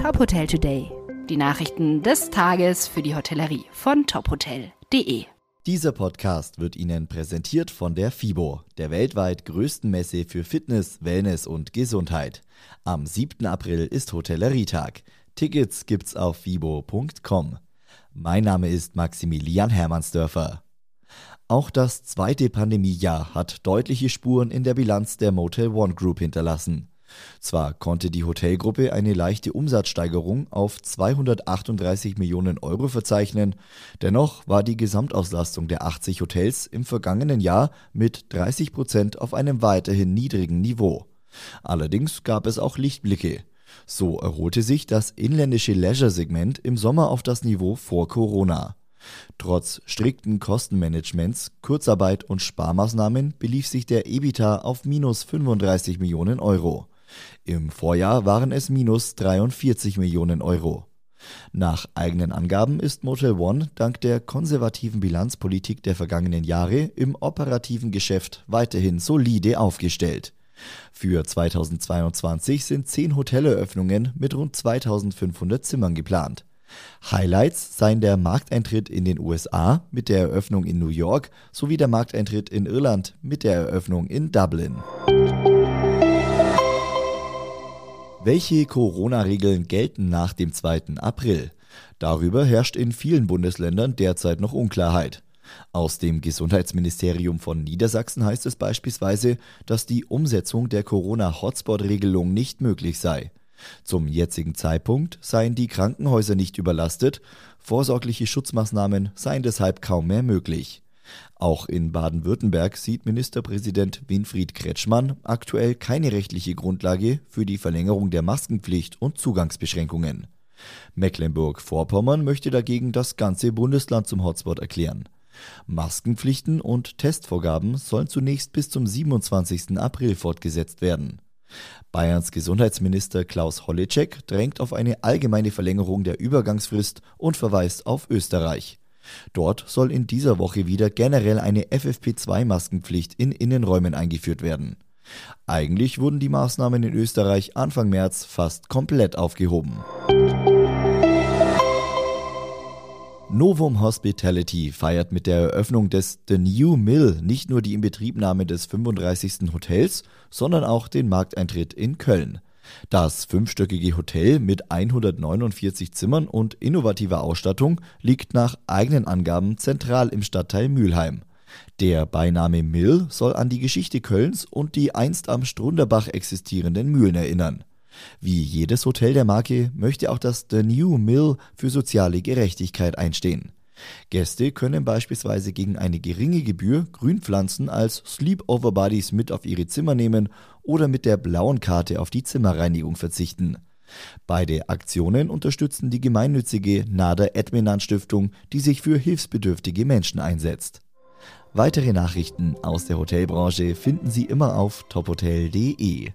Top Hotel Today. Die Nachrichten des Tages für die Hotellerie von tophotel.de. Dieser Podcast wird Ihnen präsentiert von der FIBO, der weltweit größten Messe für Fitness, Wellness und Gesundheit. Am 7. April ist Hotellerietag. Tickets gibt's auf fibo.com. Mein Name ist Maximilian Hermannsdörfer. Auch das zweite Pandemiejahr hat deutliche Spuren in der Bilanz der Motel One Group hinterlassen. Zwar konnte die Hotelgruppe eine leichte Umsatzsteigerung auf 238 Millionen Euro verzeichnen, dennoch war die Gesamtauslastung der 80 Hotels im vergangenen Jahr mit 30 Prozent auf einem weiterhin niedrigen Niveau. Allerdings gab es auch Lichtblicke. So erholte sich das inländische Leisure-Segment im Sommer auf das Niveau vor Corona. Trotz strikten Kostenmanagements, Kurzarbeit und Sparmaßnahmen belief sich der EBITDA auf minus 35 Millionen Euro. Im Vorjahr waren es minus 43 Millionen Euro. Nach eigenen Angaben ist Motel One dank der konservativen Bilanzpolitik der vergangenen Jahre im operativen Geschäft weiterhin solide aufgestellt. Für 2022 sind zehn Hoteleröffnungen mit rund 2500 Zimmern geplant. Highlights seien der Markteintritt in den USA mit der Eröffnung in New York sowie der Markteintritt in Irland mit der Eröffnung in Dublin. Welche Corona-Regeln gelten nach dem 2. April? Darüber herrscht in vielen Bundesländern derzeit noch Unklarheit. Aus dem Gesundheitsministerium von Niedersachsen heißt es beispielsweise, dass die Umsetzung der Corona-Hotspot-Regelung nicht möglich sei. Zum jetzigen Zeitpunkt seien die Krankenhäuser nicht überlastet, vorsorgliche Schutzmaßnahmen seien deshalb kaum mehr möglich. Auch in Baden-Württemberg sieht Ministerpräsident Winfried Kretschmann aktuell keine rechtliche Grundlage für die Verlängerung der Maskenpflicht und Zugangsbeschränkungen. Mecklenburg-Vorpommern möchte dagegen das ganze Bundesland zum Hotspot erklären. Maskenpflichten und Testvorgaben sollen zunächst bis zum 27. April fortgesetzt werden. Bayerns Gesundheitsminister Klaus Holleczek drängt auf eine allgemeine Verlängerung der Übergangsfrist und verweist auf Österreich. Dort soll in dieser Woche wieder generell eine FFP2-Maskenpflicht in Innenräumen eingeführt werden. Eigentlich wurden die Maßnahmen in Österreich Anfang März fast komplett aufgehoben. Novum Hospitality feiert mit der Eröffnung des The New Mill nicht nur die Inbetriebnahme des 35. Hotels, sondern auch den Markteintritt in Köln. Das fünfstöckige Hotel mit 149 Zimmern und innovativer Ausstattung liegt nach eigenen Angaben zentral im Stadtteil Mülheim. Der Beiname Mill soll an die Geschichte Kölns und die einst am Strunderbach existierenden Mühlen erinnern. Wie jedes Hotel der Marke möchte auch das The New Mill für soziale Gerechtigkeit einstehen. Gäste können beispielsweise gegen eine geringe Gebühr Grünpflanzen als Sleepover Buddies mit auf ihre Zimmer nehmen oder mit der blauen Karte auf die Zimmerreinigung verzichten. Beide Aktionen unterstützen die gemeinnützige Nader Edminan Stiftung, die sich für hilfsbedürftige Menschen einsetzt. Weitere Nachrichten aus der Hotelbranche finden Sie immer auf tophotel.de.